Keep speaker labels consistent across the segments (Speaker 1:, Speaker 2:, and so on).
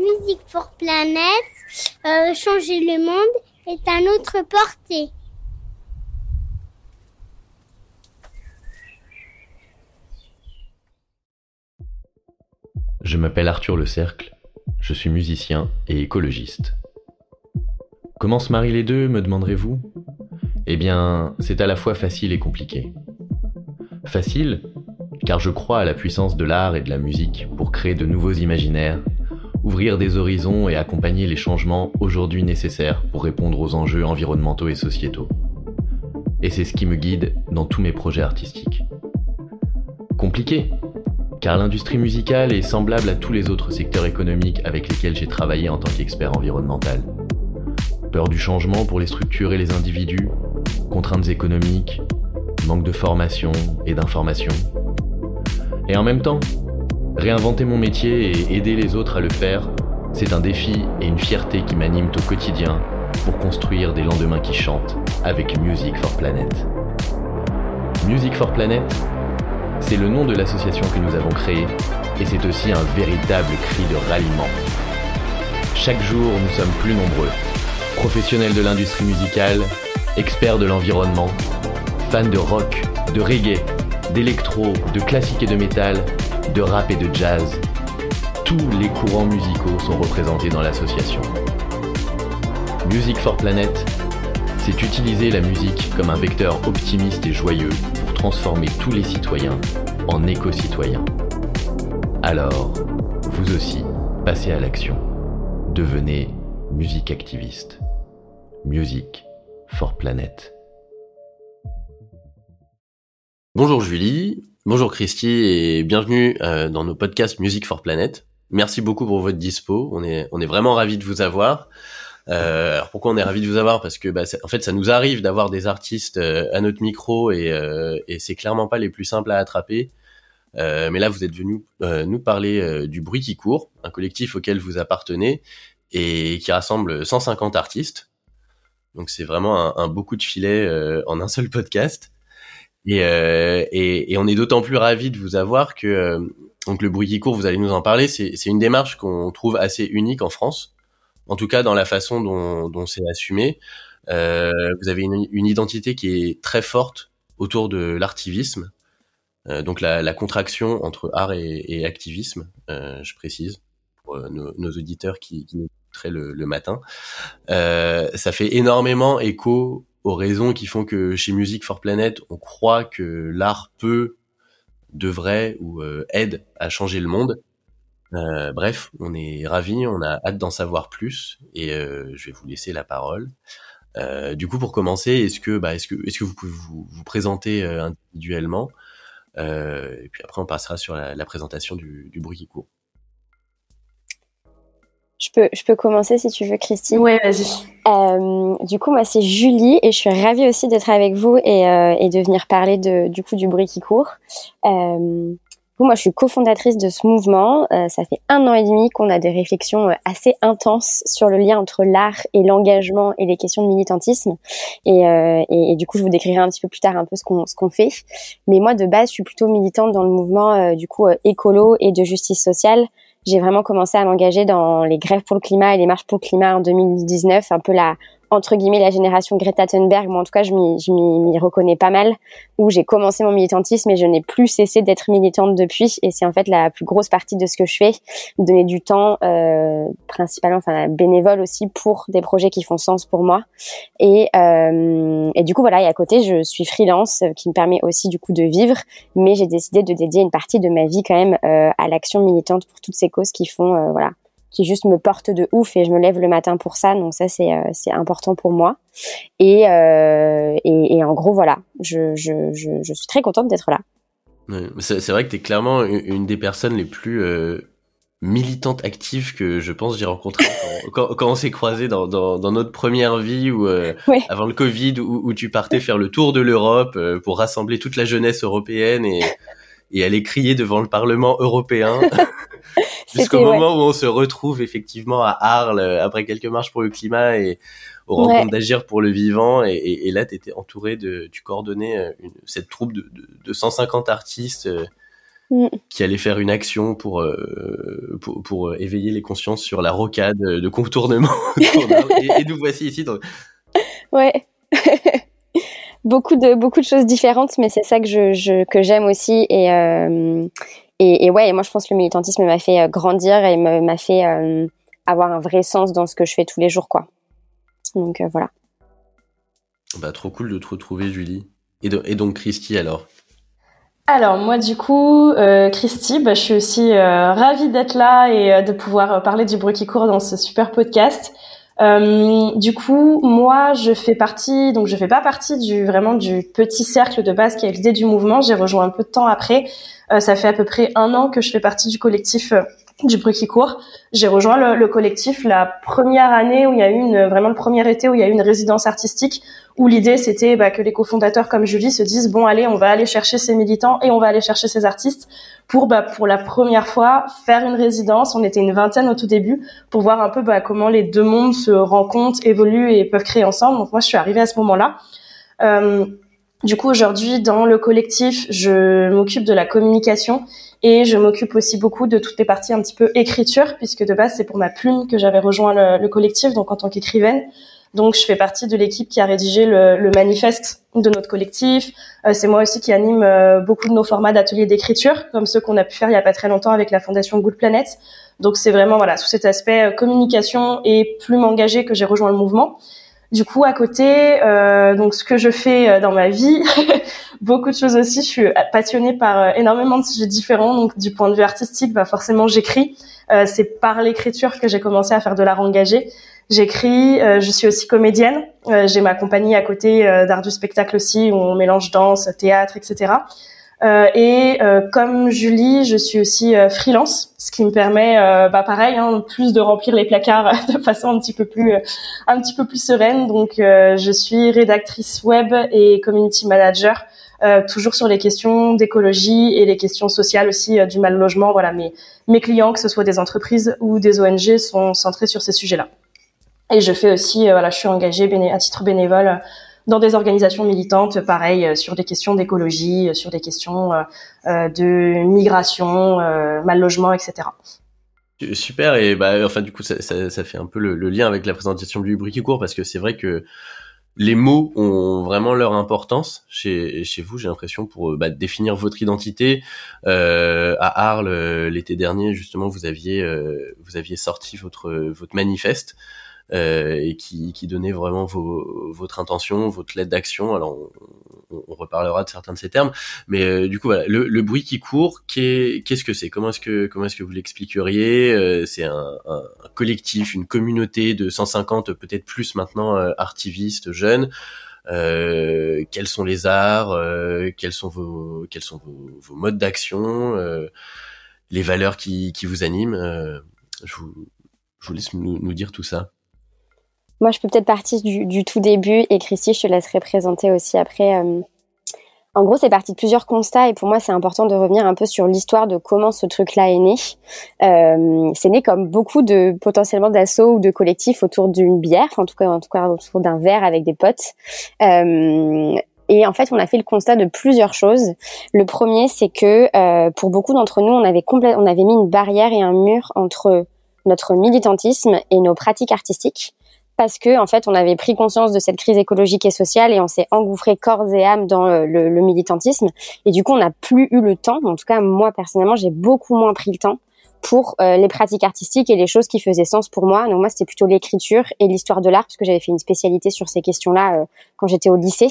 Speaker 1: Music for Planet, euh, changer le monde est à notre portée.
Speaker 2: Je m'appelle Arthur Le Cercle, je suis musicien et écologiste. Comment se marient les deux, me demanderez-vous? Eh bien, c'est à la fois facile et compliqué. Facile, car je crois à la puissance de l'art et de la musique pour créer de nouveaux imaginaires, ouvrir des horizons et accompagner les changements aujourd'hui nécessaires pour répondre aux enjeux environnementaux et sociétaux. Et c'est ce qui me guide dans tous mes projets artistiques. Compliqué, car l'industrie musicale est semblable à tous les autres secteurs économiques avec lesquels j'ai travaillé en tant qu'expert environnemental. Peur du changement pour les structures et les individus, contraintes économiques, manque de formation et d'information. Et en même temps, réinventer mon métier et aider les autres à le faire, c'est un défi et une fierté qui m'animent au quotidien pour construire des lendemains qui chantent avec Music for Planet. Music for Planet, c'est le nom de l'association que nous avons créée et c'est aussi un véritable cri de ralliement. Chaque jour, nous sommes plus nombreux. Professionnels de l'industrie musicale, experts de l'environnement, fans de rock, de reggae, d'électro, de classique et de métal, de rap et de jazz. Tous les courants musicaux sont représentés dans l'association. Music for Planet, c'est utiliser la musique comme un vecteur optimiste et joyeux transformer tous les citoyens en éco-citoyens. Alors, vous aussi, passez à l'action. Devenez musique activiste. Music for Planet.
Speaker 3: Bonjour Julie, bonjour Christy et bienvenue euh, dans nos podcasts Music for Planet. Merci beaucoup pour votre dispo. On est, on est vraiment ravis de vous avoir. Euh, alors pourquoi on est ravi de vous avoir? Parce que bah, en fait, ça nous arrive d'avoir des artistes euh, à notre micro et, euh, et c'est clairement pas les plus simples à attraper. Mais là, vous êtes venu nous parler du Bruit qui court, un collectif auquel vous appartenez et qui rassemble 150 artistes. Donc c'est vraiment un, un, beau coup de filet en un seul podcast. Et, et, et on est d'autant plus ravi de vous avoir que donc le Bruit qui court, vous allez nous en parler. C'est une démarche qu'on trouve assez unique en France en tout cas dans la façon dont, c'est assumé. Euh, vous avez une, identité qui est très forte autour de l'artivisme, euh, donc la, contraction entre art et, activisme, euh, je précise, pour nos, auditeurs qui, nous écouteraient le, matin. ça fait énormément écho aux raisons qui font que chez Music for Planet, on croit que l'art peut, devrait ou aide à changer le monde. Euh, bref, on est ravis, on a hâte d'en savoir plus et euh, je vais vous laisser la parole. Euh, du coup, pour commencer, est-ce que, bah, est-ce que, est-ce que vous pouvez vous, vous présenter individuellement? Et puis après on passera sur la, présentation du, bruit qui court.
Speaker 4: Je peux, je peux commencer si tu veux, Christine.
Speaker 5: Oui, vas-y.
Speaker 4: du coup, moi, c'est Julie et je suis ravie aussi d'être avec vous et, et de venir parler de, du coup du bruit qui court moi, je suis cofondatrice de ce mouvement. Euh, ça fait un an et demi qu'on a des réflexions euh, assez intenses sur le lien entre l'art et l'engagement et les questions de militantisme. Et, euh, et, du coup, je vous décrirai un petit peu plus tard un peu ce qu'on ce qu'on fait. Mais moi, de base, je suis plutôt militante dans le mouvement du coup écolo et de justice sociale. J'ai vraiment commencé à m'engager dans les grèves pour le climat et les marches pour le climat en 2019, un peu la entre guillemets la génération Greta Thunberg. Moi, en tout cas, je m'y reconnais pas mal. Où j'ai commencé mon militantisme et je n'ai plus cessé d'être militante depuis. Et c'est en fait la plus grosse partie de ce que je fais, donner du temps, euh, principalement, enfin bénévole aussi pour des projets qui font sens pour moi. Et, euh, et du coup, voilà. Et à côté, je suis freelance, euh, qui me permet aussi du coup de vivre. Mais j'ai décidé de dédier une partie de ma vie quand même euh, à l'action militante pour toutes ces causes qui font, euh, voilà, qui juste me porte de ouf et je me lève le matin pour ça. Donc ça, c'est euh, c'est important pour moi. Et, euh, et, et, en gros, voilà, je, je, je, je suis très contente d'être là.
Speaker 3: c'est vrai que tu es clairement une des personnes les plus euh, militantes actives que je pense j'ai rencontrées quand, quand, on s'est croisés dans, dans, dans, notre première vie ou avant le Covid où, où, tu partais faire le tour de l'Europe pour rassembler toute la jeunesse européenne et, et aller crier devant le Parlement européen. Jusqu'au moment où on se retrouve effectivement à Arles euh, après quelques marches pour le climat et au rencontre d'agir pour le vivant. Et, et, là, tu étais entouré de, tu coordonnais euh, une, cette troupe de, de, de 150 artistes euh, mm. qui allait faire une action pour, pour, pour éveiller les consciences sur la rocade de contournement. et, nous voici ici. Donc...
Speaker 4: Ouais. Beaucoup de beaucoup de choses différentes, mais c'est ça que je, que j'aime aussi et, et, et ouais. Et moi, je pense que le militantisme m'a fait grandir et m'a fait avoir un vrai sens dans ce que je fais tous les jours, quoi. Donc voilà.
Speaker 3: Bah, trop cool de te retrouver, Julie. Et, et donc, Christy, alors?
Speaker 5: Alors moi du coup, euh, Christy, bah, je suis aussi euh, ravie d'être là et euh, de pouvoir euh, parler du bruit qui court dans ce super podcast. Euh, du coup, moi, je fais partie, donc je fais pas partie du vraiment du petit cercle de base qui a l'idée du mouvement. J'ai rejoint un peu de temps après. ça fait à peu près un an que je fais partie du collectif du bruit qui court. J'ai rejoint le, le, collectif la première année où il y a eu une, vraiment le premier été où il y a eu une résidence artistique où l'idée c'était bah, que les cofondateurs comme Julie se disent bon allez on va aller chercher ces militants et on va aller chercher ces artistes pour bah, pour la première fois faire une résidence. On était une vingtaine au tout début pour voir un peu bah, comment les deux mondes se rencontrent, évoluent et peuvent créer ensemble. Donc moi je suis arrivée à ce moment-là. Euh, du coup aujourd'hui dans le collectif je m'occupe de la communication et je m'occupe aussi beaucoup de toutes les parties un petit peu écriture, puisque de base, c'est pour ma plume que j'avais rejoint le, collectif, donc en tant qu'écrivaine. Donc, je fais partie de l'équipe qui a rédigé le, manifeste de notre collectif. Euh, c'est moi aussi qui anime euh, beaucoup de nos formats d'ateliers d'écriture, comme ceux qu'on a pu faire il y a pas très longtemps avec la fondation Good Planet. Donc, c'est vraiment voilà sous cet aspect euh, communication et plume engagée que j'ai rejoint le mouvement. Du coup, à côté, euh, donc ce que je fais euh, dans ma vie, beaucoup de choses aussi. Je suis passionnée par euh, énormément de sujets différents. Donc, du point de vue artistique, bah forcément, j'écris. Euh, c'est par l'écriture que j'ai commencé à faire de l'art engagé. J'écris. je suis aussi comédienne. j'ai ma compagnie à côté d'art du spectacle aussi, où on mélange danse, théâtre, etc. Euh, et euh, comme Julie, je suis aussi euh, freelance, ce qui me permet, bah pareil, hein, plus de remplir les placards de façon un petit peu plus, un petit peu plus sereine. Donc, je suis rédactrice web et community manager, toujours sur les questions d'écologie et les questions sociales aussi du mal logement. Voilà, mes mes clients, que ce soit des entreprises ou des ONG, sont centrés sur ces sujets-là. Et je fais aussi, voilà, je suis engagée à titre bénévole dans des organisations militantes, pareil, euh, sur des questions d'écologie, euh, sur des questions euh, de migration, mal logement, etc.
Speaker 3: Super et bah enfin du coup ça, fait un peu le, lien avec la présentation du bruit qui court parce que c'est vrai que les mots ont vraiment leur importance chez, chez vous, j'ai l'impression, pour bah, définir votre identité. À Arles, l'été dernier, justement, vous aviez, vous aviez sorti votre, votre manifeste. Euh, et qui, qui donnait vraiment vos, votre intention, votre lettre d'action. Alors on, on, reparlera de certains de ces termes, mais euh, du coup voilà, le, le, bruit qui court, qu'est-ce que c'est? Comment est-ce que comment est-ce que vous l'expliqueriez? Euh, C'est un, un, collectif, une communauté de 150 peut-être plus maintenant artivistes jeunes. Euh, quels sont les arts, euh, quels sont vos, quels sont vos, vos modes d'action, euh, les valeurs qui, qui vous animent? je, vous, je vous laisse nous, nous dire tout ça.
Speaker 4: Moi, je peux peut-être partir du, tout début et Christy, je te laisserai présenter aussi après. Euh. En gros, c'est parti de plusieurs constats et pour moi, c'est important de revenir un peu sur l'histoire de comment ce truc-là est né. Euh, c'est né comme beaucoup de potentiellement d'assauts ou de collectifs autour d'une bière, en tout cas, autour d'un verre avec des potes. Euh, et en fait, on a fait le constat de plusieurs choses. Le premier, c'est que pour beaucoup d'entre nous, on avait mis une barrière et un mur entre notre militantisme et nos pratiques artistiques parce que en fait on avait pris conscience de cette crise écologique et sociale et on s'est engouffré corps et âme dans euh, le, militantisme et du coup on n'a plus eu le temps en tout cas moi personnellement j'ai beaucoup moins pris le temps pour euh, les pratiques artistiques et les choses qui faisaient sens pour moi. Donc moi, c'était plutôt l'écriture et l'histoire de l'art, parce que j'avais fait une spécialité sur ces questions-là euh, quand j'étais au lycée.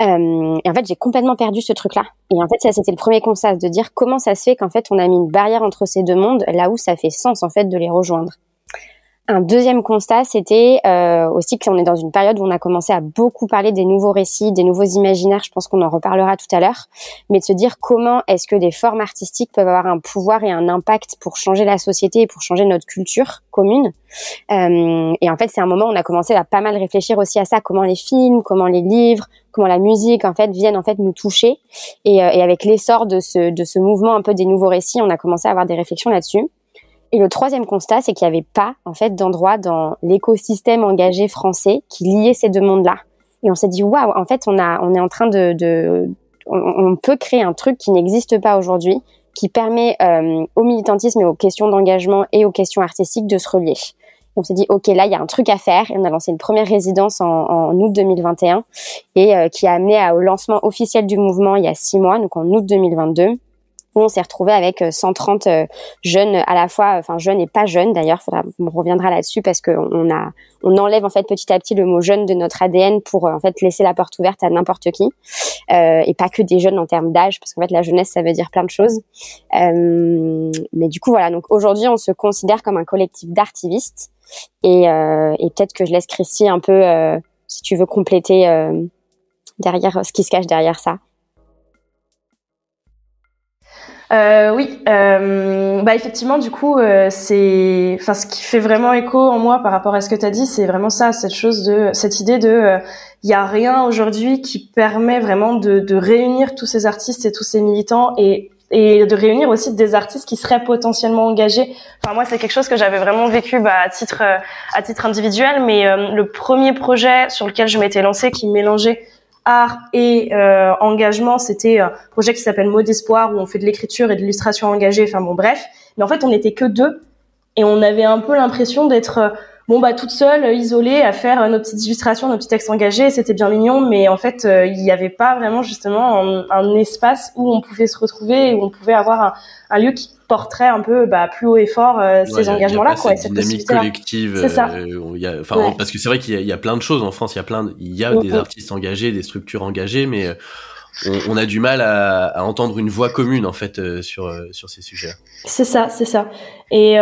Speaker 4: Et en fait, j'ai complètement perdu ce truc-là. Et en fait, ça, c'était le premier constat, de dire comment ça se fait qu'en fait, on a mis une barrière entre ces deux mondes, là où ça fait sens, en fait, de les rejoindre. Un deuxième constat, c'était euh, aussi qu'on est dans une période où on a commencé à beaucoup parler des nouveaux récits, des nouveaux imaginaires. Je pense qu'on en reparlera tout à l'heure, mais de se dire comment est-ce que des formes artistiques peuvent avoir un pouvoir et un impact pour changer la société et pour changer notre culture commune. Euh, et en fait, c'est un moment où on a commencé à pas mal réfléchir aussi à ça, comment les films, comment les livres, comment la musique en fait viennent en fait nous toucher. Et, euh, et avec l'essor de ce de ce mouvement un peu des nouveaux récits, on a commencé à avoir des réflexions là-dessus. Et le troisième constat, c'est qu'il n'y avait pas en fait d'endroit dans l'écosystème engagé français qui liait ces deux mondes-là. Et on s'est dit waouh, en fait, on a, on est en train de, de on, peut créer un truc qui n'existe pas aujourd'hui, qui permet au militantisme et aux questions d'engagement et aux questions artistiques de se relier. On s'est dit ok là il y a un truc à faire. Et on a lancé une première résidence en, en août 2021 et euh, qui a amené au lancement officiel du mouvement il y a six mois donc en août 2022 où on s'est retrouvé avec 130 euh, euh, jeunes à la fois, enfin jeunes et pas jeunes d'ailleurs, on reviendra là-dessus parce qu'on on enlève en fait petit à petit le mot jeune de notre ADN pour en fait laisser la porte ouverte à n'importe qui euh, et pas que des jeunes en termes d'âge parce qu'en fait la jeunesse ça veut dire plein de choses. Euh, mais du coup voilà, donc aujourd'hui on se considère comme un collectif d'artivistes et, euh, et peut-être que je laisse Christy un peu, si tu veux compléter derrière ce qui se cache derrière ça.
Speaker 5: Euh, oui, euh, bah effectivement, du coup, euh, c'est, enfin, ce qui fait vraiment écho en moi par rapport à ce que tu as dit, c'est vraiment ça, cette chose de, cette idée de, il y a rien aujourd'hui qui permet vraiment de, de, réunir tous ces artistes et tous ces militants et et de réunir aussi des artistes qui seraient potentiellement engagés. Enfin moi c'est quelque chose que j'avais vraiment vécu bah, à titre à titre individuel, mais le premier projet sur lequel je m'étais lancée qui mélangeait art et euh, engagement, c'était un projet qui s'appelle Mot d'espoir où on fait de l'écriture et de l'illustration engagée. Enfin bon, bref. Mais en fait, on n'était que deux et on avait un peu l'impression d'être euh, bon bah toute seule, isolée, à faire nos petites illustrations, nos petits textes engagés. C'était bien mignon, mais en fait, euh, il n'y avait pas vraiment justement un, espace où on pouvait se retrouver et où on pouvait avoir un, un lieu qui porterait un peu bah, plus haut et fort euh, ces engagements-là, quoi.
Speaker 3: Cette dynamique collective. C'est ça. Euh, y a, enfin, parce que c'est vrai qu'il y, y, a plein de choses en France. Il y a plein, il y a des artistes engagés, des structures engagées, mais euh, on, on, a du mal à, à, entendre une voix commune en fait euh, sur sur ces sujets.
Speaker 5: C'est ça, c'est ça. Et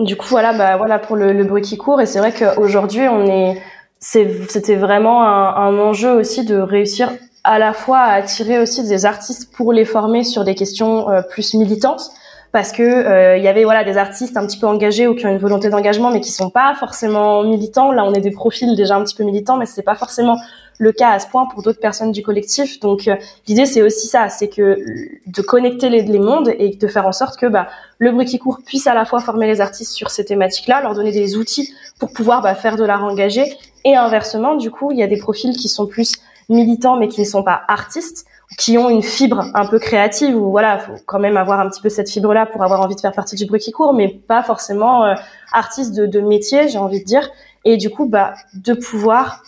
Speaker 5: du coup, voilà, bah voilà pour le, le bruit qui court. Et c'est vrai qu'aujourd'hui, on est, c'était vraiment un, un enjeu aussi de réussir à la fois à attirer aussi des artistes pour les former sur des questions euh, plus militantes parce que euh, il y avait voilà des artistes un petit peu engagés ou qui ont une volonté d'engagement mais qui sont pas forcément militants. Là on est des profils déjà un petit peu militants mais c'est pas forcément le cas à ce point pour d'autres personnes du collectif. Donc euh, l'idée c'est aussi ça c'est que de connecter les, les, mondes et de faire en sorte que bah, le bruit qui court puisse à la fois former les artistes sur ces thématiques là leur donner des outils pour pouvoir bah, faire de l'art engagé. Et inversement du coup il y a des profils qui sont plus militants mais qui ne sont pas artistes, qui ont une fibre un peu créative ou voilà, faut quand même avoir un petit peu cette fibre là pour avoir envie de faire partie du bruit qui court, mais pas forcément euh, artiste de, de métier, j'ai envie de dire. Et du coup, bah, de pouvoir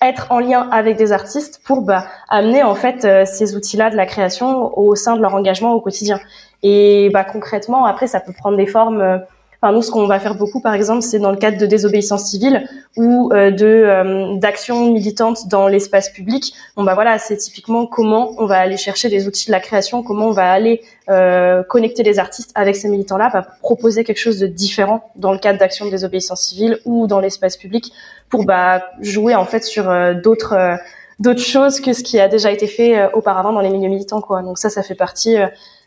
Speaker 5: être en lien avec des artistes pour bah, amener en fait euh, ces outils-là de la création au sein de leur engagement au quotidien. Et bah, concrètement, après, ça peut prendre des formes euh, Enfin, nous, ce qu'on va faire beaucoup, par exemple, c'est dans le cadre de désobéissance civile ou euh, de euh, d'actions militantes dans l'espace public. Bon, bah voilà, c'est typiquement comment on va aller chercher des outils de la création, comment on va aller euh, connecter les artistes avec ces militants-là, bah, proposer quelque chose de différent dans le cadre d'actions de désobéissance civile ou dans l'espace public pour bah, jouer en fait sur euh, d'autres euh, d'autres choses que ce qui a déjà été fait auparavant dans les milieux militants, quoi. Donc ça, ça fait partie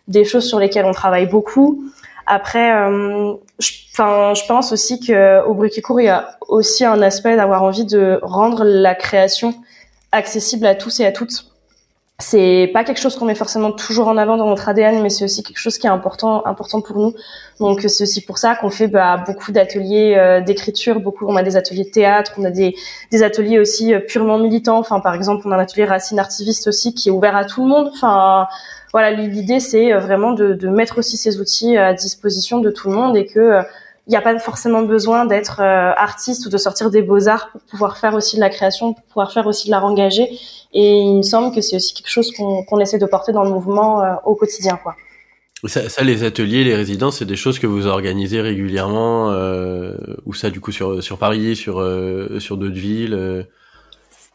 Speaker 5: des choses sur lesquelles on travaille beaucoup. Après, euh, je, pense aussi que au bruit qui court, il y a aussi un aspect d'avoir envie de rendre la création accessible à tous et à toutes. C'est pas quelque chose qu'on met forcément toujours en avant dans notre ADN, mais c'est aussi quelque chose qui est important, important pour nous. Donc c'est aussi pour ça qu'on fait bah, beaucoup d'ateliers euh, d'écriture, beaucoup. On a des ateliers de théâtre, on a des, des ateliers aussi euh, purement militants. Enfin, par exemple, on a un atelier racine artiviste aussi qui est ouvert à tout le monde. Enfin, voilà, l'idée c'est euh, vraiment de, de, mettre aussi ces outils à disposition de tout le monde et que il n'y a pas forcément besoin d'être euh, artiste ou de sortir des beaux-arts pour pouvoir faire aussi de la création, pour pouvoir faire aussi de l'art engagé. Et il me semble que c'est aussi quelque chose qu'on essaie de porter dans le mouvement euh, au quotidien. quoi.
Speaker 3: Ça, ça, les ateliers, les résidences, c'est des choses que vous organisez régulièrement, euh, ou ça du coup sur sur Paris, sur euh, sur d'autres villes.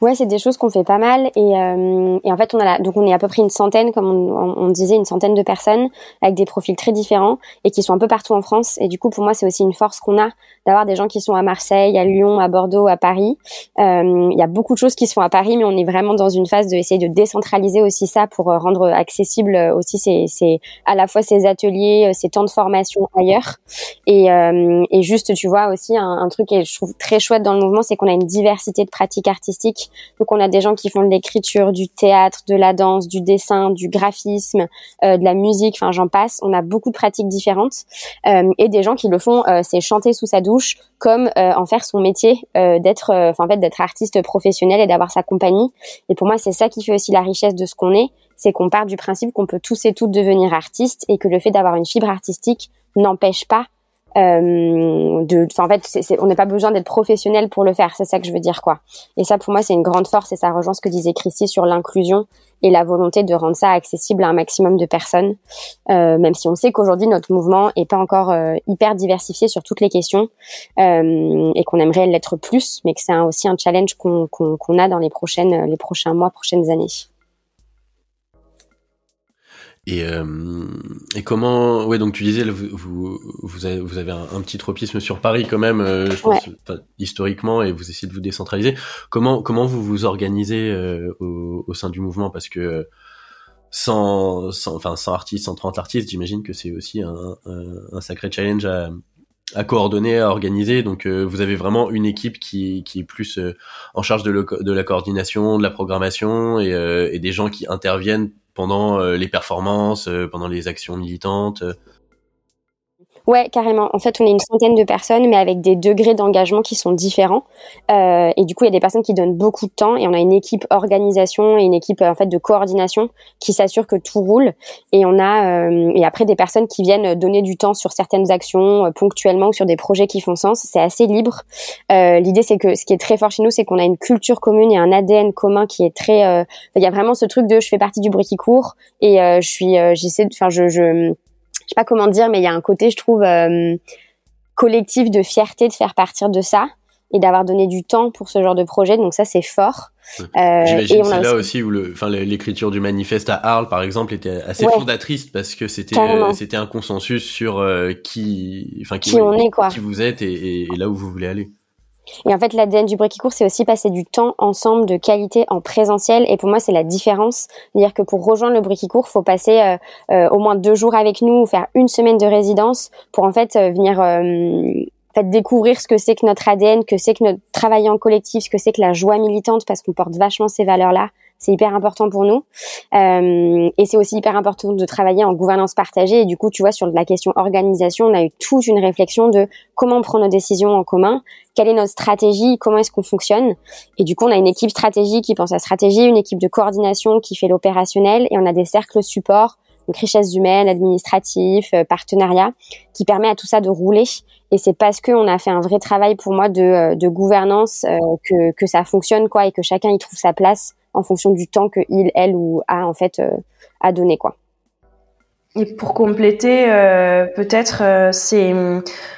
Speaker 4: Ouais, c'est des choses qu'on fait pas mal et, euh, et en fait on a la, donc on est à peu près une centaine, comme on, on, disait, une centaine de personnes avec des profils très différents et qui sont un peu partout en France. Et du coup pour moi c'est aussi une force qu'on a d'avoir des gens qui sont à Marseille, à Lyon, à Bordeaux, à Paris. Euh, il y a beaucoup de choses qui se font à Paris, mais on est vraiment dans une phase de de décentraliser aussi ça pour euh, rendre accessible aussi ces, ces à la fois ces ateliers, ces temps de formation ailleurs. Et, et juste tu vois aussi un, un truc que je trouve très chouette dans le mouvement, c'est qu'on a une diversité de pratiques artistiques donc on a des gens qui font de l'écriture, du théâtre, de la danse, du dessin, du graphisme, euh, de la musique, enfin j'en passe. On a beaucoup de pratiques différentes euh, et des gens qui le font, euh, c'est chanter sous sa douche, comme en faire son métier, d'être, en fait d'être artiste professionnel et d'avoir sa compagnie. Et pour moi c'est ça qui fait aussi la richesse de ce qu'on est, c'est qu'on part du principe qu'on peut tous et toutes devenir artistes et que le fait d'avoir une fibre artistique n'empêche pas euh, de, en fait, on n'a pas besoin d'être professionnel pour le faire. C'est ça que je veux dire, quoi. Et ça, pour moi, c'est une grande force et ça rejoint ce que disait Christy sur l'inclusion et la volonté de rendre ça accessible à un maximum de personnes. Euh, même si on sait qu'aujourd'hui notre mouvement est pas encore euh, hyper diversifié sur toutes les questions euh, et qu'on aimerait l'être plus, mais que c'est aussi un challenge qu'on a dans les prochaines, les prochains mois, prochaines années.
Speaker 3: Et, euh, et comment ouais donc tu disais vous vous, avez, vous avez un, petit tropisme sur Paris quand même euh, je pense, historiquement et vous essayez de vous décentraliser. Comment comment vous vous organisez euh, au, au, sein du mouvement? Parce que sans, sans enfin 100 artistes 130 artistes j'imagine que c'est aussi un, un, un, sacré challenge à, à coordonner à organiser donc euh, vous avez vraiment une équipe qui qui est plus en charge de, la coordination de la programmation et, et des gens qui interviennent pendant euh, les performances, euh, pendant les actions militantes euh.
Speaker 4: Ouais, carrément. En fait, on est une centaine de personnes, mais avec des degrés d'engagement qui sont différents. Euh, et du coup, il y a des personnes qui donnent beaucoup de temps, et on a une équipe organisation et une équipe en fait de coordination qui s'assure que tout roule. Et on a euh, et après des personnes qui viennent donner du temps sur certaines actions ponctuellement ou sur des projets qui font sens. C'est assez libre. Euh, L'idée, c'est que ce qui est très fort chez nous, c'est qu'on a une culture commune et un ADN commun qui est très. Il y a vraiment ce truc de je fais partie du bruit qui court et je suis, j'essaie, enfin je je sais pas comment dire, mais il y a un côté, je trouve, euh, collectif de fierté de faire partir de ça et d'avoir donné du temps pour ce genre de projet. Donc ça, c'est fort.
Speaker 3: Euh, J'imagine c'est là aussi où l'écriture du manifeste à Arles, par exemple, était assez fondatrice parce que c'était, euh, c'était un consensus sur euh, qui, enfin, qui, on est, quoi. qui vous êtes et, et, là où vous voulez aller.
Speaker 4: Et en fait, l'ADN du Court, c'est aussi passer du temps ensemble de qualité en présentiel. Et pour moi, c'est la différence. C'est-à-dire que pour rejoindre le Court, faut passer euh, euh, au moins deux jours avec nous ou faire une semaine de résidence pour en fait euh, venir fait, découvrir ce que c'est que notre ADN, que c'est que notre travail en collectif, ce que c'est que la joie militante, parce qu'on porte vachement ces valeurs-là. C'est hyper important pour nous. Euh, et c'est aussi hyper important de travailler en gouvernance partagée. Et du coup, tu vois, sur la question organisation, on a eu toute une réflexion de comment on prend nos décisions en commun, quelle est notre stratégie, comment est-ce qu'on fonctionne. Et du coup, on a une équipe stratégique qui pense à stratégie, une équipe de coordination qui fait l'opérationnel, et on a des cercles support, donc richesse humaine, administratif, euh, partenariat, qui permet à tout ça de rouler. Et c'est parce qu'on a fait un vrai travail pour moi de, euh, de gouvernance euh, que, que ça fonctionne quoi et que chacun y trouve sa place en fonction du temps que il, elle ou a en fait euh, à donner quoi.
Speaker 5: Et pour compléter, euh, peut-être, euh, c'est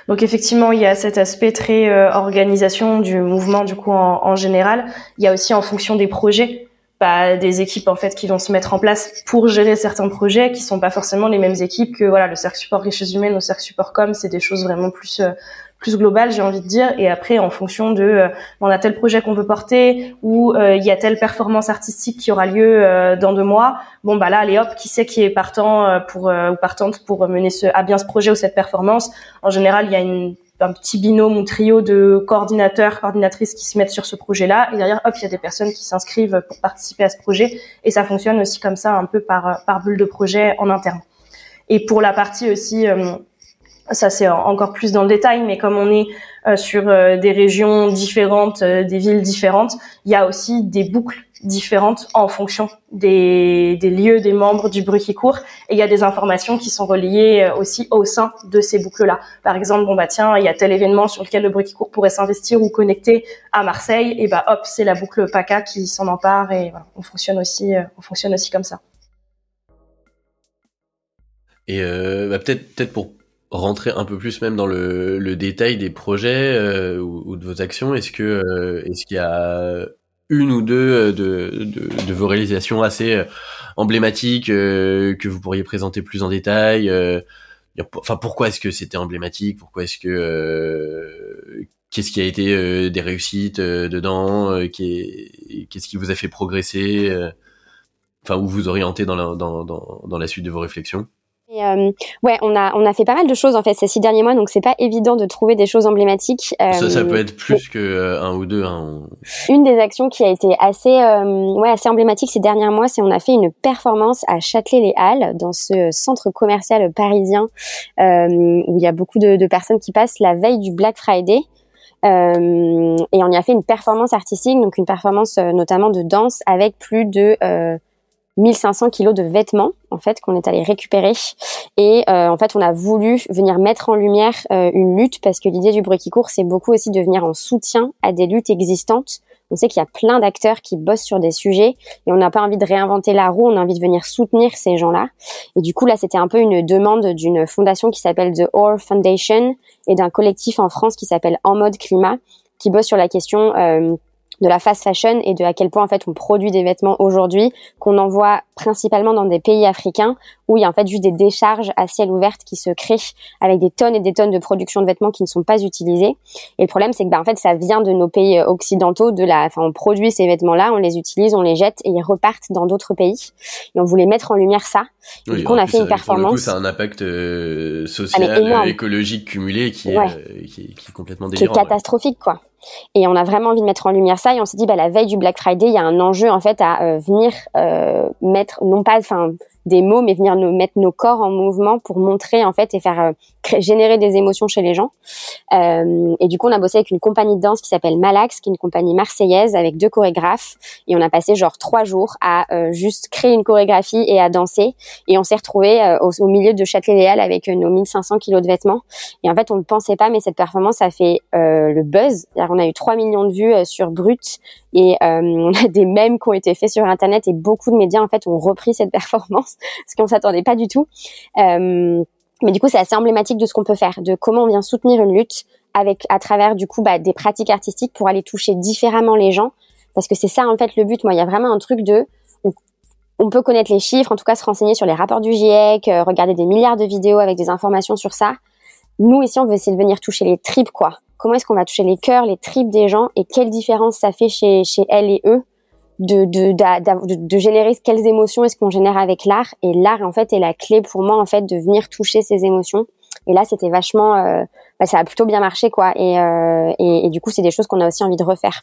Speaker 5: donc effectivement il y a cet aspect très organisation du mouvement du coup en, général. Il y a aussi en fonction des projets, bah, des équipes en fait qui vont se mettre en place pour gérer certains projets qui sont pas forcément les mêmes équipes que voilà le cercle support richesse humaine, le cercle support com, c'est des choses vraiment plus plus global, j'ai envie de dire. Et après, en fonction de, euh, on a tel projet qu'on veut porter ou euh, il y a telle performance artistique qui aura lieu euh, dans deux mois. Bon bah là, allez hop, qui sait qui est partant pour ou partante pour mener ce, à bien ce projet ou cette performance? En général, il y a une, un petit binôme ou trio de coordinateurs, coordinatrices qui se mettent sur ce projet-là. Et derrière, hop, il y a des personnes qui s'inscrivent pour participer à ce projet. Et ça fonctionne aussi comme ça, un peu par par bulle de projet en interne. Et pour la partie aussi ça c'est encore plus dans le détail, mais comme on est euh, sur euh, des régions différentes, euh, des villes différentes, il y a aussi des boucles différentes en fonction des, des lieux, des membres du bruit qui. Et il y a des informations qui sont reliées aussi au sein de ces boucles-là. Par exemple, bon bah tiens, il y a tel événement sur lequel le bruit qui pourrait s'investir ou connecter à Marseille, et bah hop, c'est la boucle PACA qui s'en empare et voilà, on fonctionne aussi, on fonctionne aussi comme ça.
Speaker 3: Et bah, peut-être peut-être pour rentrer un peu plus même dans le, le détail des projets euh, ou, de vos actions. Est-ce que euh, est-ce qu'il y a une ou deux euh, de, de, de vos réalisations assez emblématiques que vous pourriez présenter plus en détail Enfin, pourquoi est-ce que c'était emblématique Pourquoi est-ce que qu'est-ce qui a été des réussites dedans Qu'est-ce qui vous a fait progresser Enfin, où vous orientez dans la, dans, dans la suite de vos réflexions?
Speaker 4: Euh, ouais, on a on a fait pas mal de choses en fait ces six derniers mois, donc c'est pas évident de trouver des choses emblématiques.
Speaker 3: Euh, ça, ça peut être plus que euh, un ou deux. Hein.
Speaker 4: Une des actions qui a été assez ouais assez emblématique ces derniers mois, c'est on a fait une performance à Châtelet-les-Halles dans ce centre commercial parisien où il y a beaucoup de, de, personnes qui passent la veille du Black Friday. et on y a fait une performance artistique, donc une performance notamment de danse avec plus de 1500 kilos de vêtements en fait qu'on est allé récupérer et euh, en fait on a voulu venir mettre en lumière euh, une lutte parce que l'idée du bruit qui court c'est beaucoup aussi de venir en soutien à des luttes existantes on sait qu'il y a plein d'acteurs qui bossent sur des sujets et on n'a pas envie de réinventer la roue, on a envie de venir soutenir ces gens-là. Et du coup, là, c'était un peu une demande d'une fondation qui s'appelle The Ore Foundation et d'un collectif en France qui s'appelle En mode climat, qui bosse sur la question euh, de la fast fashion et de à quel point en fait on produit des vêtements aujourd'hui qu'on envoie principalement dans des pays africains où il y a en fait juste des décharges à ciel ouvert qui se créent avec des tonnes et des tonnes de production de vêtements qui ne sont pas utilisés. Et le problème c'est que bah, en fait ça vient de nos pays euh, occidentaux, de la, enfin on produit ces vêtements-là, on les utilise, on les jette et ils repartent dans d'autres pays. Et on voulait mettre en lumière ça. Et du coup on a fait une performance. Pour le coup,
Speaker 3: ça a un impact euh, social, ah, écologique cumulé qui est, euh, qui, est, qui est complètement délirant.
Speaker 4: Qui est catastrophique quoi. Et on a vraiment envie de mettre en lumière ça. Et on s'est dit, bah, la veille du Black Friday, il y a un enjeu en fait à euh, venir euh, mettre, non pas, enfin, des mots, mais venir nous mettre nos corps en mouvement pour montrer en fait et faire euh, générer des émotions chez les gens. Euh, et du coup, on a bossé avec une compagnie de danse qui s'appelle Malax, qui est une compagnie marseillaise avec deux chorégraphes. Et on a passé genre trois jours à euh, juste créer une chorégraphie et à danser. Et on s'est retrouvé euh, au, milieu de Châtelet-Léal avec nos 1500 kilos de vêtements. Et en fait, on ne pensait pas, mais cette performance a fait le buzz. On a eu 3 millions de vues sur Brut et on a des mèmes qui ont été faits sur Internet et beaucoup de médias en fait ont repris cette performance parce qu'on s'attendait pas du tout. Euh, mais du coup, c'est assez emblématique de ce qu'on peut faire, de comment on vient soutenir une lutte avec à travers du coup bah, des pratiques artistiques pour aller toucher différemment les gens, parce que c'est ça en fait le but. Moi, il y a vraiment un truc de on peut connaître les chiffres, en tout cas se renseigner sur les rapports du GIEC, euh, regarder des milliards de vidéos avec des informations sur ça. Nous ici, on veut essayer de venir toucher les tripes quoi. Comment est-ce qu'on va toucher les cœurs, les tripes des gens et quelle différence ça fait chez chez elles et eux? De, de, de, de, générer quelles émotions est-ce qu'on génère avec l'art. Et l'art, en fait, est la clé pour moi, en fait, de venir toucher ces émotions. Et là, c'était vachement, euh, bah, ça a plutôt bien marché, quoi. Et, euh, et, et, du coup, c'est des choses qu'on a aussi envie de refaire.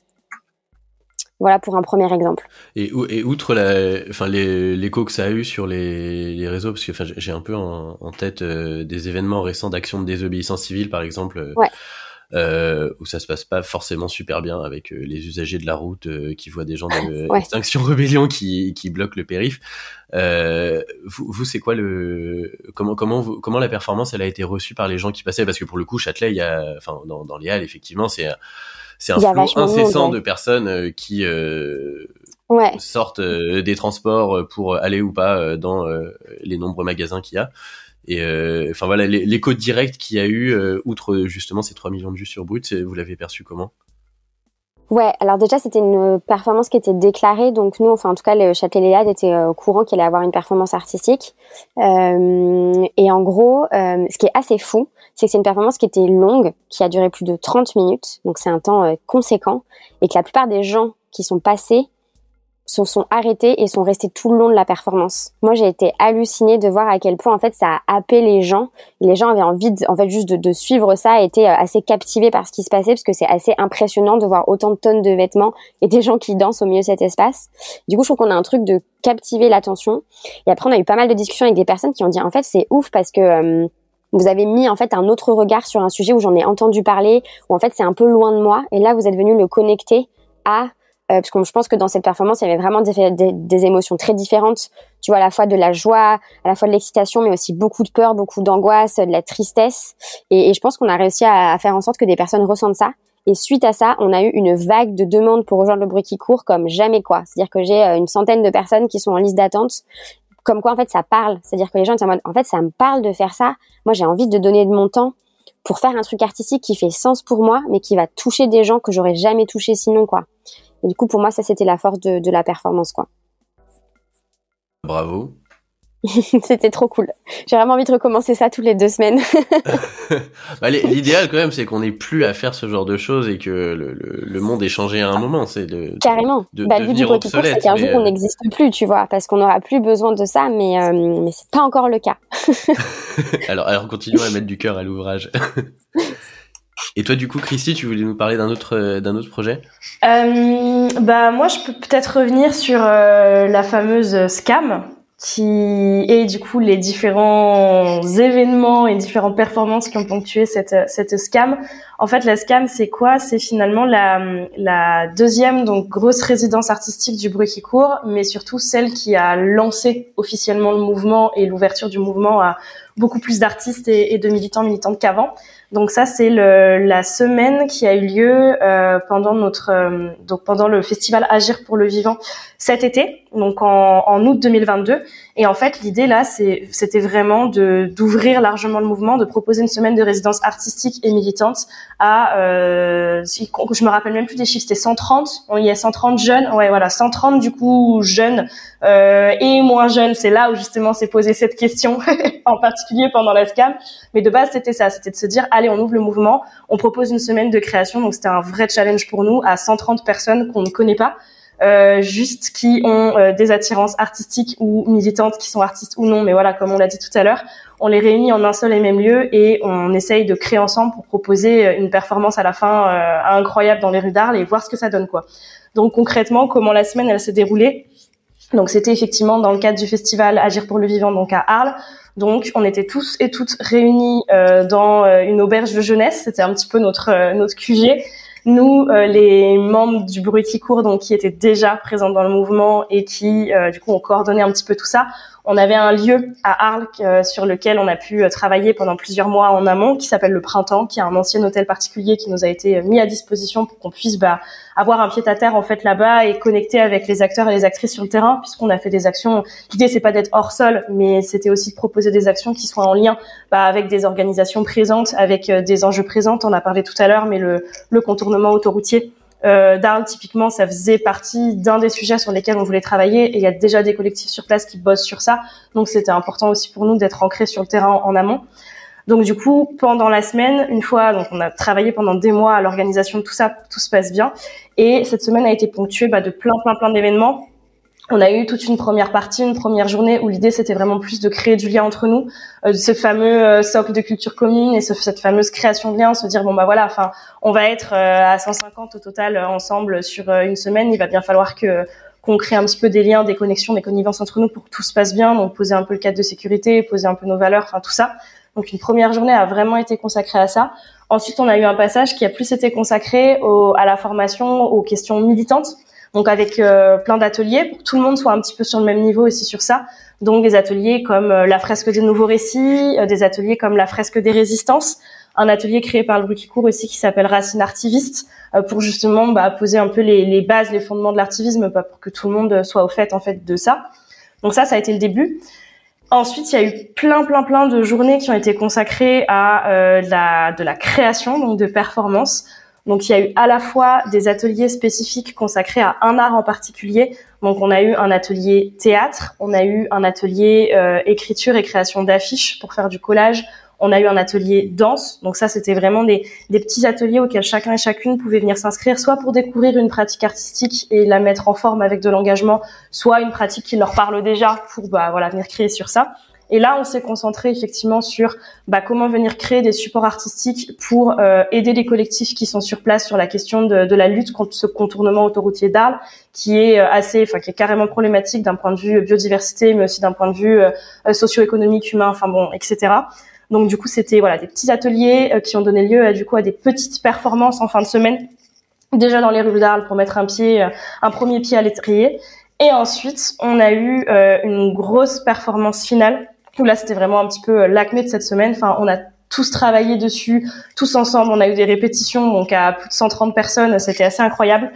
Speaker 4: Voilà pour un premier exemple.
Speaker 3: Et, et outre la, enfin l'écho que ça a eu sur les, les réseaux, parce que enfin, j'ai un peu en, en tête euh, des événements récents d'action de désobéissance civile, par exemple.
Speaker 4: Ouais
Speaker 3: euh, où ça se passe pas forcément super bien avec euh, les usagers de la route euh, qui voient des gens de Extinction Rebellion qui, qui bloquent le périph. Euh, vous, vous c'est quoi le comment comment vous, comment la performance elle a été reçue par les gens qui passaient? Parce que pour le coup Châtelet il y a enfin dans, dans les halles effectivement c'est c'est un flot incessant de, personnes qui
Speaker 4: ouais.
Speaker 3: sortent des transports pour aller ou pas dans les nombreux magasins qu'il y a. Et euh, enfin voilà, l'écho direct qu'il y a eu, euh, outre justement ces 3 millions de vues sur Brut, vous l'avez perçu comment?
Speaker 4: Ouais, alors déjà c'était une performance qui était déclarée, donc nous, enfin en tout cas le Châtelet-Léade était euh, au courant qu'il allait avoir une performance artistique. Euh, et en gros, euh, ce qui est assez fou, c'est que c'est une performance qui était longue, qui a duré plus de 30 minutes, donc c'est un temps conséquent, et que la plupart des gens qui sont passés se sont arrêtés et sont restés tout le long de la performance. Moi, j'ai été hallucinée de voir à quel point en fait ça a happé les gens. Les gens avaient envie, de, en fait, juste de, de suivre ça, étaient euh, assez captivés par ce qui se passait parce que c'est assez impressionnant de voir autant de tonnes de vêtements et des gens qui dansent au milieu de cet espace. Du coup, je trouve qu'on a un truc de captiver l'attention. Et après, on a eu pas mal de discussions avec des personnes qui ont dit en fait c'est ouf parce que euh, vous avez mis en fait un autre regard sur un sujet où j'en ai entendu parler, où en fait c'est un peu loin de moi, et là vous êtes venu le connecter à euh, parce que je pense que dans cette performance, il y avait vraiment des, des, émotions très différentes. Tu vois, à la fois de la joie, à la fois de l'excitation, mais aussi beaucoup de peur, beaucoup d'angoisse, de la tristesse. Et, et je pense qu'on a réussi à, à, faire en sorte que des personnes ressentent ça. Et suite à ça, on a eu une vague de demandes pour rejoindre le bruit qui court comme jamais quoi. C'est-à-dire que j'ai euh, une centaine de personnes qui sont en liste d'attente. Comme quoi, en fait, ça parle. C'est-à-dire que les gens sont en mode, en fait, ça me parle de faire ça. Moi, j'ai envie de donner de mon temps pour faire un truc artistique qui fait sens pour moi, mais qui va toucher des gens que j'aurais jamais touché sinon, quoi. Et du coup, pour moi, ça, c'était la force de, de la performance, quoi.
Speaker 3: Bravo.
Speaker 4: C'était trop cool. J'ai vraiment envie de recommencer ça toutes les deux semaines.
Speaker 3: bah, L'idéal quand même, c'est qu'on n'ait plus à faire ce genre de choses et que le, le, le monde ait changé à un moment. C'est de
Speaker 4: carrément.
Speaker 3: De,
Speaker 4: bah, le but du c'est qu'un jour on euh, n'existe plus, tu vois, parce qu'on n'aura plus besoin de ça, mais euh, mais c'est pas encore le cas.
Speaker 3: alors, alors continuons à mettre du cœur à l'ouvrage. Et toi, du coup, Christy, tu voulais nous parler d'un autre, euh, d'un autre projet?
Speaker 5: Euh, Bah moi, je peux peut-être revenir sur euh, la fameuse scam qui est du coup les différents événements et différentes performances qui ont ponctué cette cette scam. En fait, la SCAM, c'est quoi? C'est finalement la, la deuxième donc grosse résidence artistique du bruit qui court, mais surtout celle qui a lancé officiellement le mouvement et l'ouverture du mouvement à beaucoup plus d'artistes et, de militants militantes qu'avant. Donc ça, c'est la semaine qui a eu lieu euh, pendant notre euh, donc pendant le festival Agir pour le vivant cet été, donc en, en août 2022. Et en fait, l'idée là, c'était vraiment d'ouvrir largement le mouvement, de proposer une semaine de résidence artistique et militante à, euh, je me rappelle même plus des chiffres, c'était 130. il y a 130 jeunes, ouais voilà, 130 du coup jeunes euh, et moins jeunes. C'est là où justement s'est posé cette question, en particulier pendant la SCAM. Mais de base, c'était ça, c'était de se dire, allez, on ouvre le mouvement, on propose une semaine de création. Donc c'était un vrai challenge pour nous à 130 personnes qu'on ne connaît pas euh, juste qui ont euh, des attirances artistiques ou militantes, qui sont artistes ou non, mais voilà, comme on l'a dit tout à l'heure, on les réunit en un seul et même lieu et on essaye de créer ensemble pour proposer euh, une performance à la fin euh, incroyable dans les rues d'Arles et voir ce que ça donne quoi. Donc concrètement, comment la semaine elle s'est déroulée? Donc c'était effectivement dans le cadre du festival Agir pour le vivant donc à Arles. Donc on était tous et toutes réunis euh, dans une auberge de jeunesse, c'était un petit peu notre notre QG nous, euh, les membres du bruit qui court, donc qui étaient déjà présents dans le mouvement et qui, euh, du coup, ont coordonné un petit peu tout ça, on avait un lieu à Arles euh, sur lequel on a pu euh, travailler pendant plusieurs mois en amont, qui s'appelle le Printemps, qui est un ancien hôtel particulier qui nous a été euh, mis à disposition pour qu'on puisse bah, avoir un pied à terre en fait là-bas et connecter avec les acteurs et les actrices sur le terrain, puisqu'on a fait des actions. L'idée c'est pas d'être hors sol, mais c'était aussi de proposer des actions qui soient en lien bah, avec des organisations présentes, avec des enjeux présents. On a parlé tout à l'heure, mais le, le contournement autoroutier euh, typiquement, ça faisait partie d'un des sujets sur lesquels on voulait travailler et il y a déjà des collectifs sur place qui bossent sur ça. Donc, c'était important aussi pour nous d'être ancrés sur le terrain en amont. Donc, du coup, pendant la semaine, une fois, donc on a travaillé pendant des mois à l'organisation de tout ça, tout se passe bien. Et cette semaine a été ponctuée bah, de plein, plein, plein d'événements on a eu toute une première partie, une première journée où l'idée c'était vraiment plus de créer du lien entre nous, euh, ce fameux euh, socle de culture commune et cette fameuse création de lien, se dire bon bah voilà, enfin on va être euh, à 150 au total ensemble sur une semaine, il va bien falloir que qu'on crée un petit peu des liens, des connexions, des connivences entre nous pour que tout se passe bien, donc poser un peu le cadre de sécurité, poser un peu nos valeurs, enfin tout ça. Donc une première journée a vraiment été consacrée à ça. Ensuite, on a eu un passage qui a plus été consacré à la formation, aux questions militantes donc avec euh, plein d'ateliers pour que tout le monde soit un petit peu sur le même niveau aussi sur ça. Donc des ateliers comme euh, la fresque des nouveaux récits, euh, des ateliers comme la fresque des résistances, un atelier créé par le Bruit aussi qui s'appelle Racine Artiviste pour justement bah, poser un peu les, les, bases, les fondements de l'artivisme, bah, pour que tout le monde soit au fait en fait de ça. Donc ça, ça a été le début. Ensuite, il y a eu plein, plein, plein de journées qui ont été consacrées à euh, la, de la création, donc de performance. Donc il y a eu à la fois des ateliers spécifiques consacrés à un art en particulier. Donc on a eu un atelier théâtre, on a eu un atelier euh, écriture et création d'affiches pour faire du collage. On a eu un atelier danse, donc ça c'était vraiment des, des, petits ateliers auxquels chacun et chacune pouvait venir s'inscrire, soit pour découvrir une pratique artistique et la mettre en forme avec de l'engagement, soit une pratique qui leur parle déjà pour bah, voilà venir créer sur ça. Et là, on s'est concentré effectivement sur bah, comment venir créer des supports artistiques pour euh, aider les collectifs qui sont sur place sur la question de, de la lutte contre ce contournement autoroutier d'Arles, qui est euh, assez, enfin qui est carrément problématique d'un point de vue biodiversité, mais aussi d'un point de vue euh, socio-économique, humain, enfin bon, etc. Donc du coup, c'était voilà des petits ateliers qui ont donné lieu à, du coup à des petites performances en fin de semaine, déjà dans les rues d'Arles pour mettre un pied, un premier pied à l'étrier. Et ensuite, on a eu une grosse performance finale là, c'était vraiment un petit peu euh, l'acmé de cette semaine. Enfin, on a tous travaillé dessus, tous ensemble. On a eu des répétitions, donc à plus de 130 personnes. C'était assez incroyable.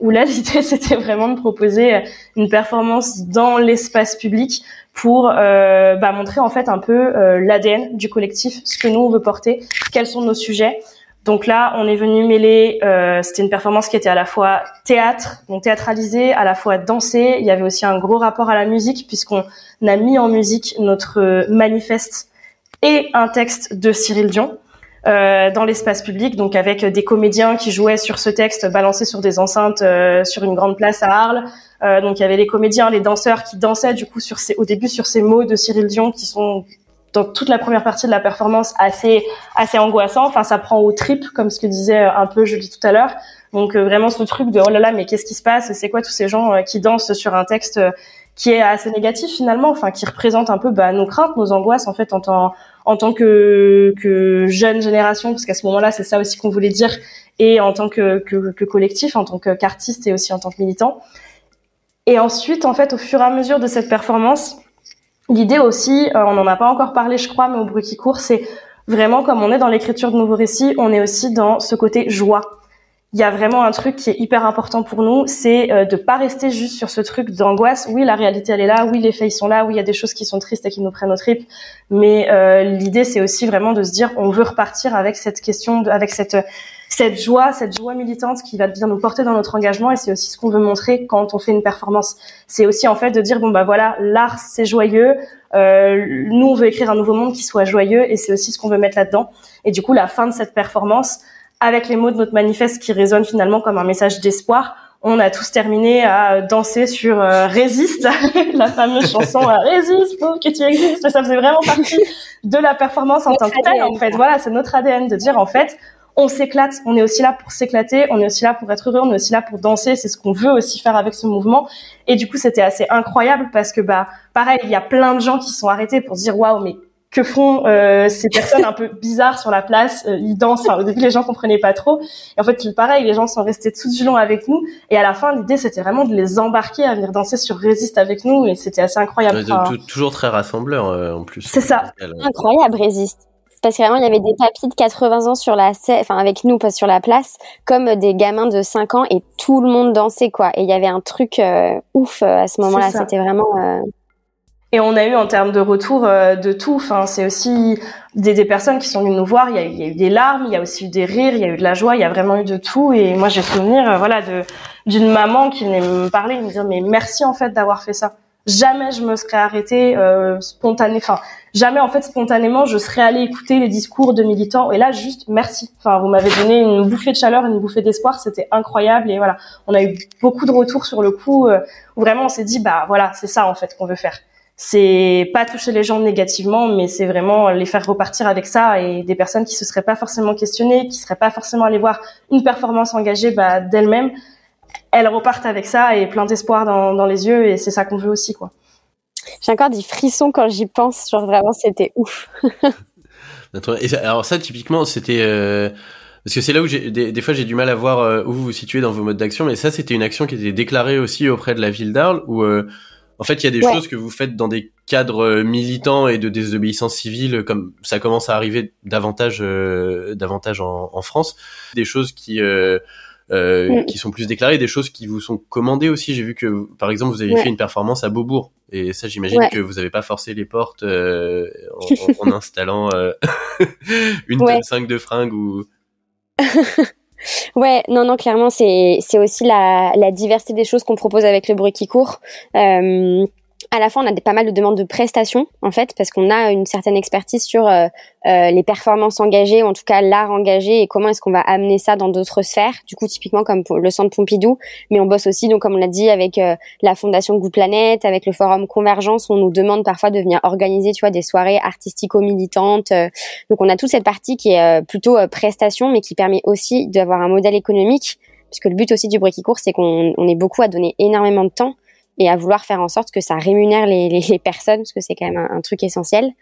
Speaker 5: Où là, l'idée, c'était vraiment de proposer euh, une performance dans l'espace public pour euh, bah, montrer en fait un peu euh, l'ADN du collectif, ce que nous on veut porter, quels sont nos sujets. Donc là, on est venu mêler. Euh, C'était une performance qui était à la fois théâtre, donc théâtralisée, à la fois dansée. Il y avait aussi un gros rapport à la musique puisqu'on a mis en musique notre manifeste et un texte de Cyril Dion. Euh, dans l'espace public, donc avec des comédiens qui jouaient sur ce texte balancé sur des enceintes euh, sur une grande place à Arles. Euh, donc il y avait les comédiens, les danseurs qui dansaient du coup au début sur ces mots de Cyril Dion qui sont dans toute la première partie de la performance assez assez angoissant. Enfin, ça prend au trip, comme ce que disait euh, un peu Julie tout à l'heure. Donc euh, vraiment ce truc de oh là là, mais qu'est-ce qui se passe? C'est quoi tous ces gens euh, qui dansent sur un texte qui est assez négatif finalement, enfin qui représente un peu bah, nos craintes, nos angoisses en fait en tant en tant que, jeune génération, parce qu'à ce moment-là c'est ça aussi qu'on voulait dire, et en tant que collectif, en tant qu'artiste et aussi en tant que militant. Et ensuite en fait au fur et à mesure de cette performance, l'idée aussi, euh, on n'en a pas encore parlé je crois, mais au bruit qui court, c'est vraiment comme on est dans l'écriture de nouveaux récits, on est aussi dans ce côté joie il y a vraiment un truc qui est hyper important pour nous, c'est euh, de pas rester juste sur ce truc d'angoisse. Oui, la réalité elle est là, oui les faits sont là, oui il y a des choses qui sont tristes et qui nous prennent au trip, mais euh, l'idée c'est aussi vraiment de se dire on veut repartir avec cette question, avec cette cette joie, cette joie militante qui va bien nous porter dans notre engagement et c'est aussi ce qu'on veut montrer quand on fait une performance. C'est aussi en fait de dire bon bah voilà l'art c'est joyeux, euh, nous on veut écrire un nouveau monde qui soit joyeux et c'est aussi ce qu'on veut mettre là-dedans. Et du coup la fin de cette performance avec les mots de notre manifeste qui résonnent finalement comme un message d'espoir, on a tous terminé à danser sur euh, Résiste, la fameuse chanson euh, Résiste, pauvre que tu existes. Ça faisait vraiment partie de la performance en tant que telle. En fait, voilà, c'est notre ADN de dire en fait, on s'éclate, on est aussi là pour s'éclater, on est aussi là pour être heureux, on est aussi là pour danser. C'est ce qu'on veut aussi faire avec ce mouvement. Et du coup, c'était assez incroyable parce que bah, pareil, il y a plein de gens qui sont arrêtés pour dire waouh, mais que font euh, ces personnes un peu bizarres sur la place euh, Ils dansent. Enfin, au début, les gens comprenaient pas trop. Et en fait, pareil, les gens sont restés tout du long avec nous. Et à la fin, l'idée, c'était vraiment de les embarquer à venir danser sur Résiste avec nous. Et c'était assez incroyable.
Speaker 3: toujours très rassembleur euh, en plus.
Speaker 5: C'est ça.
Speaker 4: Incroyable, Résiste. Parce que vraiment, il y avait des papis de 80 ans sur la scène, enfin avec nous, pas sur la place, comme des gamins de 5 ans, et tout le monde dansait quoi. Et il y avait un truc ouf à ce moment-là. C'était vraiment.
Speaker 5: Et on a eu en termes de retour euh, de tout. Enfin, c'est aussi des, des, personnes qui sont venues nous voir. Il y, a, il y, a, eu des larmes, il y a aussi eu des rires, il y a eu de la joie, il y a vraiment eu de tout. Et moi, j'ai souvenir, euh, voilà, de d'une maman qui venait me parler, me dire mais merci en fait d'avoir fait ça. Jamais je me serais arrêtée euh, spontanément. Enfin, jamais en fait spontanément je serais allée écouter les discours de militants. Et là, juste merci. Enfin, vous m'avez donné une bouffée de chaleur, une bouffée d'espoir. C'était incroyable. Et voilà, on a eu beaucoup de retours sur le coup. Euh, où vraiment, on s'est dit bah voilà, c'est ça en fait qu'on veut faire c'est pas toucher les gens négativement, mais c'est vraiment les faire repartir avec ça et des personnes qui se seraient pas forcément questionnées, qui seraient pas forcément allées voir une performance engagée bah, d'elles-mêmes, elles repartent avec ça et plein d'espoir dans, dans les yeux et c'est ça qu'on veut aussi quoi.
Speaker 4: J'ai encore des frissons quand j'y pense, genre vraiment c'était ouf.
Speaker 3: alors ça typiquement c'était euh, parce que c'est là où des, fois j'ai du mal à voir euh, où vous vous situez dans vos modes d'action, mais ça c'était une action qui était déclarée aussi auprès de la ville d'Arles où euh, en fait, il y a des choses que vous faites dans des cadres euh, militants et de désobéissance civile, comme ça commence à arriver davantage, euh, davantage en, France. Des choses qui euh, mm. qui sont plus déclarées, des choses qui vous sont commandées aussi. J'ai vu que, par exemple, vous avez fait une performance à Beaubourg, et ça, j'imagine que vous n'avez pas forcé les portes en, installant une tonne 5 de fringues ou.
Speaker 4: Ouais, non, non, clairement, c'est aussi la, la diversité des choses qu'on propose avec le bruit qui court. Euh, à la fois, on a des, pas mal de demandes de prestations, en fait, parce qu'on a une certaine expertise sur euh, euh, les performances engagées, ou en tout cas l'art engagé, et comment est-ce qu'on va amener ça dans d'autres sphères. Du coup, typiquement comme le Centre Pompidou, mais on bosse aussi, donc comme on l'a dit, avec euh, la Fondation Good Planète, avec le Forum Convergence, on nous demande parfois de venir organiser, tu vois, des soirées artistico-militantes. donc, on a toute cette partie qui est plutôt prestation, mais qui permet aussi d'avoir un modèle économique, puisque le but aussi du qui court, c'est qu'on est beaucoup à donner énormément de temps et à vouloir faire en sorte que ça rémunère les, les, personnes parce que c'est quand même un, truc essentiel.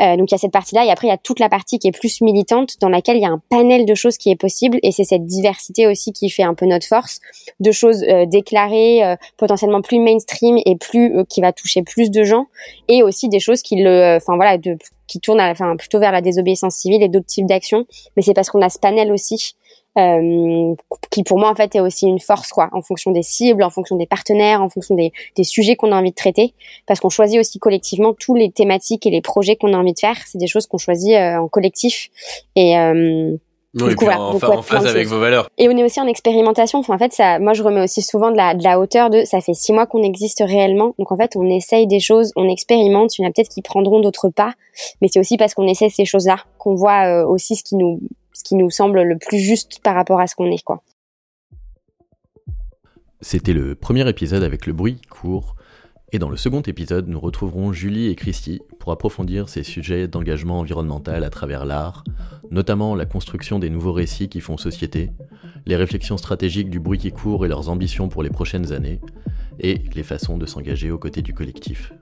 Speaker 4: Euh, donc il y a cette partie-là et après il y a toute la partie qui est plus militante dans laquelle il y a un panel de choses qui est possible et c'est cette diversité aussi qui fait un peu notre force de choses euh, déclarées euh, potentiellement plus mainstream et plus euh, qui va toucher plus de gens et aussi des choses qui le enfin voilà de qui tournent enfin plutôt vers la désobéissance civile et d'autres types d'actions mais c'est parce qu'on a ce panel aussi euh, qui pour moi en fait est aussi une force quoi, en fonction des cibles, en fonction des partenaires, en fonction des, des sujets qu'on a envie de traiter, parce qu'on choisit aussi collectivement tous les thématiques et les projets qu'on a envie de faire. C'est des choses qu'on choisit euh, en collectif et euh,
Speaker 3: oui, en, phase avec vos valeurs.
Speaker 4: Et on est aussi en expérimentation. Enfin, en fait, ça, moi, je remets aussi souvent de la, de la hauteur de. Ça fait six mois qu'on existe réellement. Donc, en fait, on essaye des choses, on expérimente. Il y en a peut-être qui prendront, d'autres pas. Mais c'est aussi parce qu'on essaie ces choses-là qu'on voit aussi ce qui nous ce qui nous semble le plus juste par rapport à ce qu'on est.
Speaker 2: C'était le premier épisode avec le bruit court. Et dans le second épisode, nous retrouverons Julie et Christy pour approfondir ces sujets d'engagement environnemental à travers l'art, notamment la construction des nouveaux récits qui font société, les réflexions stratégiques du bruit qui court et leurs ambitions pour les prochaines années, et les façons de s'engager aux côtés du collectif.